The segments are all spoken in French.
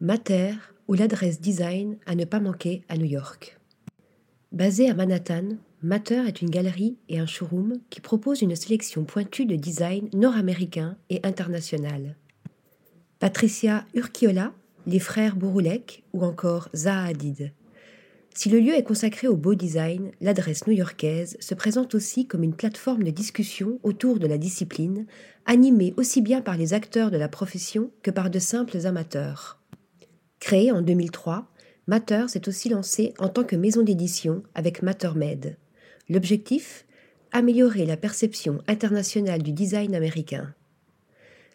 Mater ou l'adresse design à ne pas manquer à New York. Basée à Manhattan, Matter est une galerie et un showroom qui propose une sélection pointue de design nord-américain et international. Patricia Urquiola, les frères Bouroulek ou encore Zaha Hadid. Si le lieu est consacré au beau design, l'adresse new-yorkaise se présente aussi comme une plateforme de discussion autour de la discipline, animée aussi bien par les acteurs de la profession que par de simples amateurs. Créée en 2003, Matter s'est aussi lancé en tant que maison d'édition avec MatterMed. L'objectif? Améliorer la perception internationale du design américain.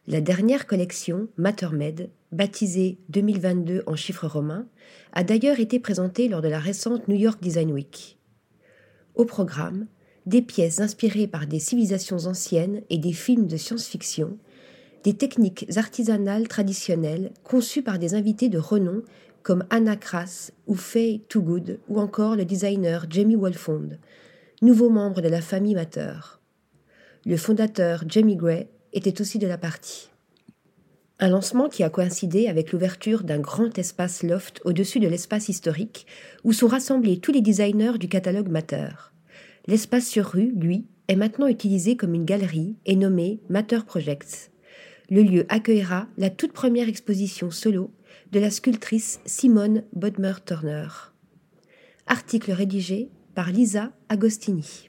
La dernière collection, MatterMed, baptisée 2022 en chiffres romains, a d'ailleurs été présentée lors de la récente New York Design Week. Au programme, des pièces inspirées par des civilisations anciennes et des films de science-fiction, des techniques artisanales traditionnelles conçues par des invités de renom comme Anna Kras ou Faye Toogood ou encore le designer Jamie Wolfond, nouveau membre de la famille Matter. Le fondateur Jamie Gray était aussi de la partie. Un lancement qui a coïncidé avec l'ouverture d'un grand espace loft au-dessus de l'espace historique où sont rassemblés tous les designers du catalogue Matter. L'espace sur rue, lui, est maintenant utilisé comme une galerie et nommé Matter Projects le lieu accueillera la toute première exposition solo de la sculptrice Simone Bodmer-Turner. Article rédigé par Lisa Agostini.